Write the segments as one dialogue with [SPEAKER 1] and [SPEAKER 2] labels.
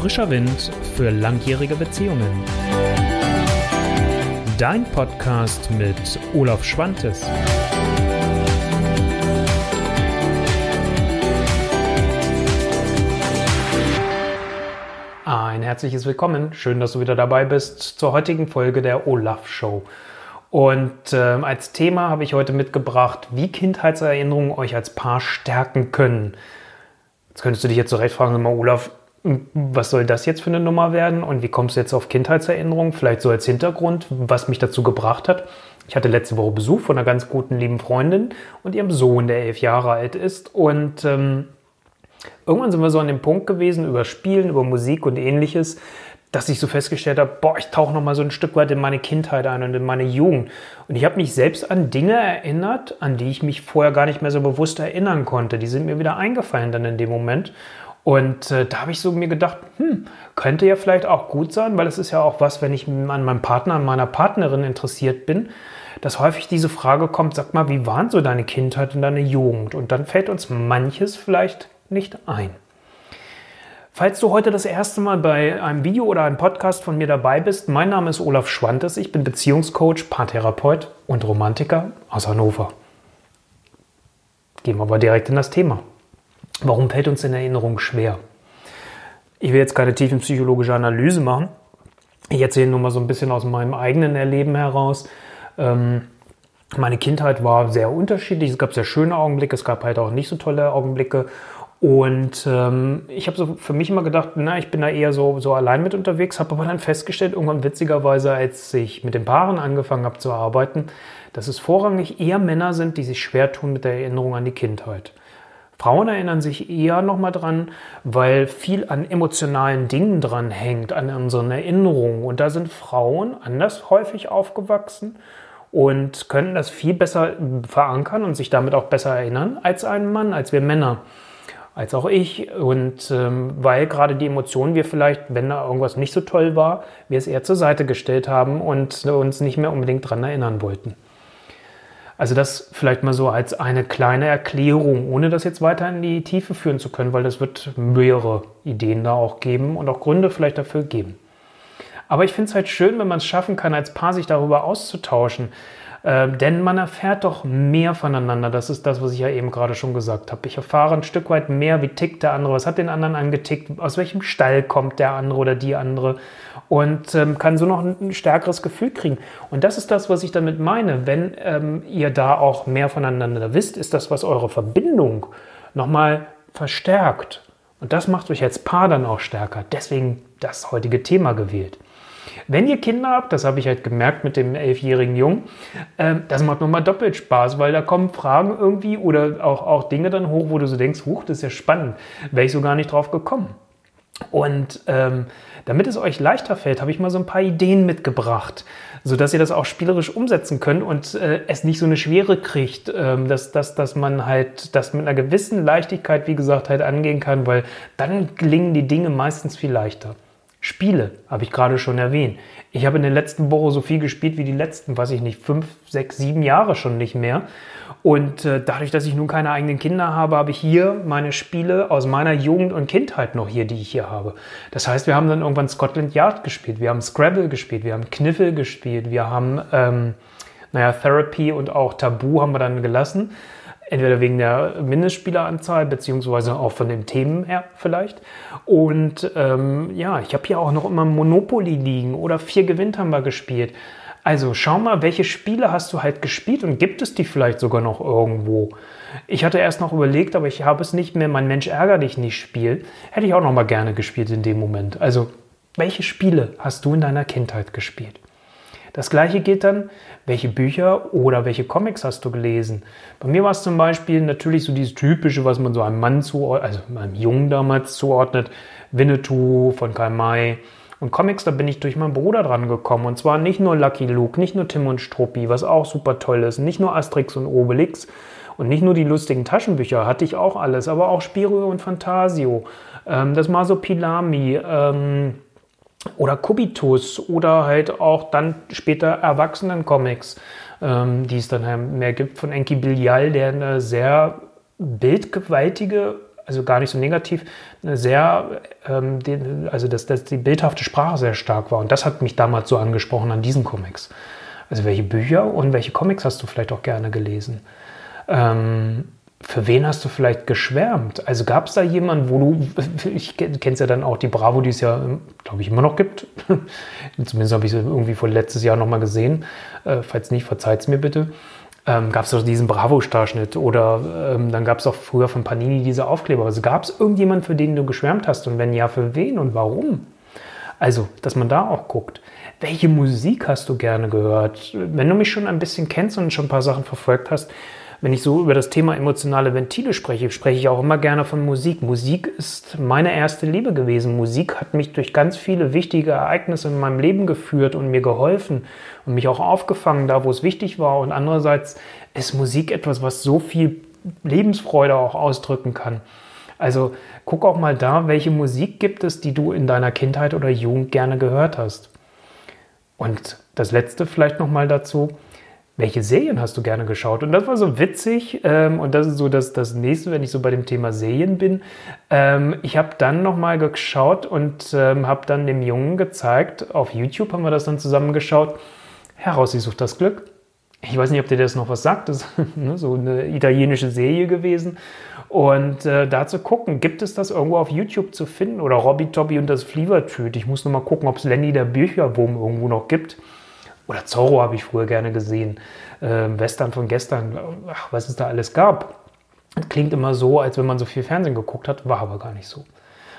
[SPEAKER 1] Frischer Wind für langjährige Beziehungen. Dein Podcast mit Olaf Schwantes. Ein herzliches Willkommen. Schön, dass du wieder dabei bist zur heutigen Folge der Olaf Show. Und äh, als Thema habe ich heute mitgebracht, wie Kindheitserinnerungen euch als Paar stärken können. Jetzt könntest du dich jetzt zurecht fragen, Olaf, was soll das jetzt für eine Nummer werden und wie kommst du jetzt auf Kindheitserinnerungen? Vielleicht so als Hintergrund, was mich dazu gebracht hat. Ich hatte letzte Woche Besuch von einer ganz guten lieben Freundin und ihrem Sohn, der elf Jahre alt ist. Und ähm, irgendwann sind wir so an dem Punkt gewesen, über Spielen, über Musik und ähnliches, dass ich so festgestellt habe, boah, ich tauche noch mal so ein Stück weit in meine Kindheit ein und in meine Jugend. Und ich habe mich selbst an Dinge erinnert, an die ich mich vorher gar nicht mehr so bewusst erinnern konnte. Die sind mir wieder eingefallen dann in dem Moment. Und äh, da habe ich so mir gedacht, hm, könnte ja vielleicht auch gut sein, weil es ist ja auch was, wenn ich an meinem Partner, an meiner Partnerin interessiert bin, dass häufig diese Frage kommt, sag mal, wie waren so deine Kindheit und deine Jugend? Und dann fällt uns manches vielleicht nicht ein. Falls du heute das erste Mal bei einem Video oder einem Podcast von mir dabei bist, mein Name ist Olaf Schwantes, ich bin Beziehungscoach, Paartherapeut und Romantiker aus Hannover. Gehen wir aber direkt in das Thema. Warum fällt uns in Erinnerung schwer? Ich will jetzt keine tiefenpsychologische Analyse machen. Ich erzähle nur mal so ein bisschen aus meinem eigenen Erleben heraus. Ähm, meine Kindheit war sehr unterschiedlich. Es gab sehr schöne Augenblicke, es gab halt auch nicht so tolle Augenblicke. Und ähm, ich habe so für mich immer gedacht, na, ich bin da eher so, so allein mit unterwegs, habe aber dann festgestellt, irgendwann witzigerweise, als ich mit den Paaren angefangen habe zu arbeiten, dass es vorrangig eher Männer sind, die sich schwer tun mit der Erinnerung an die Kindheit. Frauen erinnern sich eher nochmal dran, weil viel an emotionalen Dingen dran hängt, an unseren Erinnerungen. Und da sind Frauen anders häufig aufgewachsen und können das viel besser verankern und sich damit auch besser erinnern als ein Mann, als wir Männer als auch ich. Und ähm, weil gerade die Emotionen wir vielleicht, wenn da irgendwas nicht so toll war, wir es eher zur Seite gestellt haben und uns nicht mehr unbedingt daran erinnern wollten. Also das vielleicht mal so als eine kleine Erklärung, ohne das jetzt weiter in die Tiefe führen zu können, weil das wird mehrere Ideen da auch geben und auch Gründe vielleicht dafür geben. Aber ich finde es halt schön, wenn man es schaffen kann, als Paar sich darüber auszutauschen. Äh, denn man erfährt doch mehr voneinander. Das ist das, was ich ja eben gerade schon gesagt habe. Ich erfahre ein Stück weit mehr, wie tickt der andere, was hat den anderen angetickt, aus welchem Stall kommt der andere oder die andere und ähm, kann so noch ein, ein, stärkeres Gefühl kriegen. Und das ist das, was ich damit meine. Wenn ähm, ihr da auch mehr voneinander wisst, ist das, was eure Verbindung nochmal verstärkt. Und das macht euch als Paar dann auch stärker. Deswegen das heutige Thema gewählt. Wenn ihr Kinder habt, das habe ich halt gemerkt mit dem elfjährigen Jungen, äh, das macht nochmal doppelt Spaß, weil da kommen Fragen irgendwie oder auch, auch Dinge dann hoch, wo du so denkst, huch, das ist ja spannend, wäre ich so gar nicht drauf gekommen. Und ähm, damit es euch leichter fällt, habe ich mal so ein paar Ideen mitgebracht, sodass ihr das auch spielerisch umsetzen könnt und äh, es nicht so eine Schwere kriegt, ähm, dass, dass, dass man halt das mit einer gewissen Leichtigkeit, wie gesagt, halt angehen kann, weil dann gelingen die Dinge meistens viel leichter. Spiele, habe ich gerade schon erwähnt. Ich habe in der letzten Woche so viel gespielt wie die letzten, weiß ich nicht, fünf, sechs, sieben Jahre schon nicht mehr. Und äh, dadurch, dass ich nun keine eigenen Kinder habe, habe ich hier meine Spiele aus meiner Jugend und Kindheit noch hier, die ich hier habe. Das heißt, wir haben dann irgendwann Scotland Yard gespielt, wir haben Scrabble gespielt, wir haben Kniffel gespielt, wir haben, ähm, naja, Therapy und auch Tabu haben wir dann gelassen. Entweder wegen der Mindestspieleranzahl, beziehungsweise auch von den Themen her vielleicht. Und ähm, ja, ich habe hier auch noch immer Monopoly liegen oder vier gewinnt haben wir gespielt. Also schau mal, welche Spiele hast du halt gespielt und gibt es die vielleicht sogar noch irgendwo? Ich hatte erst noch überlegt, aber ich habe es nicht mehr. Mein Mensch ärger dich nicht Spiel hätte ich auch noch mal gerne gespielt in dem Moment. Also welche Spiele hast du in deiner Kindheit gespielt? Das gleiche geht dann, welche Bücher oder welche Comics hast du gelesen? Bei mir war es zum Beispiel natürlich so dieses typische, was man so einem Mann zuordnet, also einem Jungen damals zuordnet, Winnetou von Karl May. Und Comics, da bin ich durch meinen Bruder dran gekommen. Und zwar nicht nur Lucky Luke, nicht nur Tim und Struppi, was auch super toll ist, nicht nur Asterix und Obelix und nicht nur die lustigen Taschenbücher, hatte ich auch alles, aber auch Spiro und Fantasio, ähm, das Masopilami, ähm, oder Kubitus oder halt auch dann später Erwachsenen-Comics, ähm, die es dann mehr gibt von Enki Bilyal, der eine sehr bildgewaltige also gar nicht so negativ, sehr, ähm, die, also dass, dass die bildhafte Sprache sehr stark war. Und das hat mich damals so angesprochen an diesen Comics. Also welche Bücher und welche Comics hast du vielleicht auch gerne gelesen? Ähm, für wen hast du vielleicht geschwärmt? Also gab es da jemanden, wo du, ich kenn's ja dann auch die Bravo, die es ja, glaube ich, immer noch gibt. Zumindest habe ich sie irgendwie vor letztes Jahr nochmal gesehen. Äh, falls nicht, verzeiht es mir bitte. Ähm, gab es doch diesen Bravo-Starschnitt oder ähm, dann gab es auch früher von Panini diese Aufkleber. Also gab es irgendjemanden, für den du geschwärmt hast und wenn ja, für wen und warum? Also, dass man da auch guckt. Welche Musik hast du gerne gehört? Wenn du mich schon ein bisschen kennst und schon ein paar Sachen verfolgt hast, wenn ich so über das Thema emotionale Ventile spreche, spreche ich auch immer gerne von Musik. Musik ist meine erste Liebe gewesen. Musik hat mich durch ganz viele wichtige Ereignisse in meinem Leben geführt und mir geholfen und mich auch aufgefangen, da wo es wichtig war. Und andererseits ist Musik etwas, was so viel Lebensfreude auch ausdrücken kann. Also guck auch mal da, welche Musik gibt es, die du in deiner Kindheit oder Jugend gerne gehört hast. Und das letzte vielleicht noch mal dazu welche Serien hast du gerne geschaut? Und das war so witzig ähm, und das ist so das, das nächste, wenn ich so bei dem Thema Serien bin. Ähm, ich habe dann nochmal geschaut und ähm, habe dann dem Jungen gezeigt, auf YouTube haben wir das dann zusammen geschaut, heraus, sie sucht das Glück. Ich weiß nicht, ob dir das noch was sagt, das ist ne, so eine italienische Serie gewesen. Und äh, da zu gucken, gibt es das irgendwo auf YouTube zu finden? Oder Robby Tobby und das Flievertüt. Ich muss nochmal gucken, ob es Lenny der Bücherwurm irgendwo noch gibt. Oder Zorro habe ich früher gerne gesehen. Ähm, Western von gestern, ach, was es da alles gab. Klingt immer so, als wenn man so viel Fernsehen geguckt hat, war aber gar nicht so.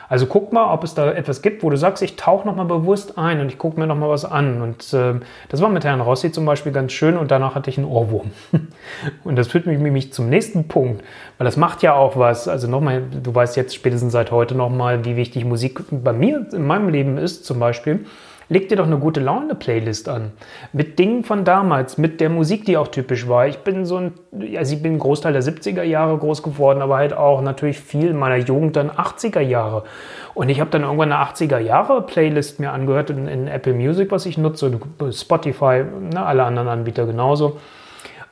[SPEAKER 1] Also guck mal, ob es da etwas gibt, wo du sagst, ich tauche nochmal bewusst ein und ich gucke mir nochmal was an. Und äh, das war mit Herrn Rossi zum Beispiel ganz schön und danach hatte ich einen Ohrwurm. und das führt mich nämlich zum nächsten Punkt, weil das macht ja auch was. Also nochmal, du weißt jetzt spätestens seit heute nochmal, wie wichtig Musik bei mir in meinem Leben ist zum Beispiel leg dir doch eine gute Laune-Playlist an. Mit Dingen von damals, mit der Musik, die auch typisch war. Ich bin so ein, also ich bin Großteil der 70er Jahre groß geworden, aber halt auch natürlich viel meiner Jugend dann 80er Jahre. Und ich habe dann irgendwann eine 80er Jahre Playlist mir angehört in, in Apple Music, was ich nutze, Spotify, ne, alle anderen Anbieter genauso.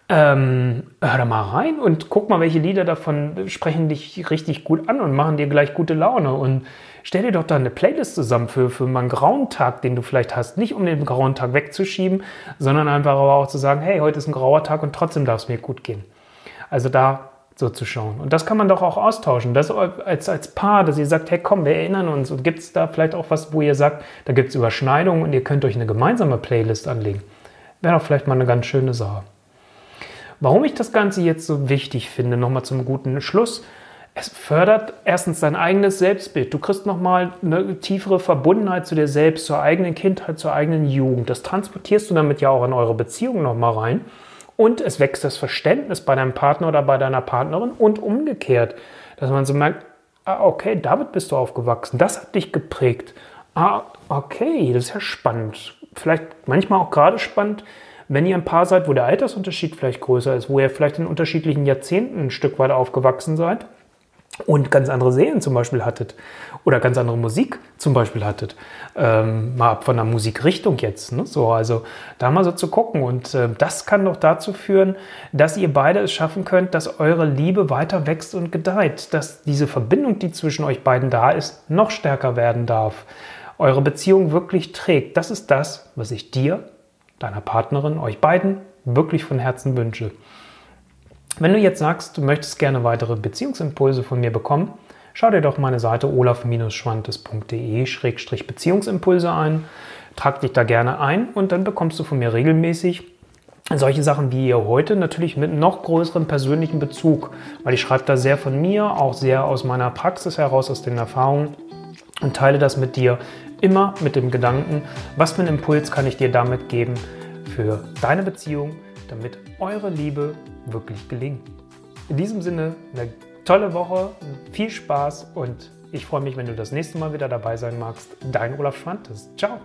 [SPEAKER 1] Ähm, hör da mal rein und guck mal, welche Lieder davon sprechen dich richtig gut an und machen dir gleich gute Laune. Und stell dir doch da eine Playlist zusammen für, für mal einen grauen Tag, den du vielleicht hast. Nicht um den grauen Tag wegzuschieben, sondern einfach aber auch zu sagen, hey, heute ist ein grauer Tag und trotzdem darf es mir gut gehen. Also da so zu schauen. Und das kann man doch auch austauschen. Das als, als Paar, dass ihr sagt, hey komm, wir erinnern uns. Und gibt es da vielleicht auch was, wo ihr sagt, da gibt es Überschneidungen und ihr könnt euch eine gemeinsame Playlist anlegen. Wäre doch vielleicht mal eine ganz schöne Sache. Warum ich das Ganze jetzt so wichtig finde, nochmal zum guten Schluss, es fördert erstens dein eigenes Selbstbild. Du kriegst nochmal eine tiefere Verbundenheit zu dir selbst, zur eigenen Kindheit, zur eigenen Jugend. Das transportierst du damit ja auch in eure Beziehung nochmal rein. Und es wächst das Verständnis bei deinem Partner oder bei deiner Partnerin und umgekehrt, dass man so merkt, ah, okay, damit bist du aufgewachsen, das hat dich geprägt. Ah, okay, das ist ja spannend. Vielleicht manchmal auch gerade spannend, wenn ihr ein Paar seid, wo der Altersunterschied vielleicht größer ist, wo ihr vielleicht in unterschiedlichen Jahrzehnten ein Stück weit aufgewachsen seid und ganz andere Serien zum Beispiel hattet oder ganz andere Musik zum Beispiel hattet, ähm, mal ab von der Musikrichtung jetzt, ne? so, also da mal so zu gucken und äh, das kann doch dazu führen, dass ihr beide es schaffen könnt, dass eure Liebe weiter wächst und gedeiht, dass diese Verbindung, die zwischen euch beiden da ist, noch stärker werden darf, eure Beziehung wirklich trägt. Das ist das, was ich dir, deiner Partnerin, euch beiden wirklich von Herzen wünsche. Wenn du jetzt sagst, du möchtest gerne weitere Beziehungsimpulse von mir bekommen, schau dir doch meine Seite olaf-schwantes.de-beziehungsimpulse ein, trag dich da gerne ein und dann bekommst du von mir regelmäßig solche Sachen wie ihr heute natürlich mit noch größerem persönlichen Bezug, weil ich schreibe da sehr von mir, auch sehr aus meiner Praxis heraus, aus den Erfahrungen und teile das mit dir immer mit dem Gedanken, was für einen Impuls kann ich dir damit geben für deine Beziehung, damit eure Liebe wirklich gelingt. In diesem Sinne eine tolle Woche, viel Spaß und ich freue mich, wenn du das nächste Mal wieder dabei sein magst. Dein Olaf Schwantes. Ciao.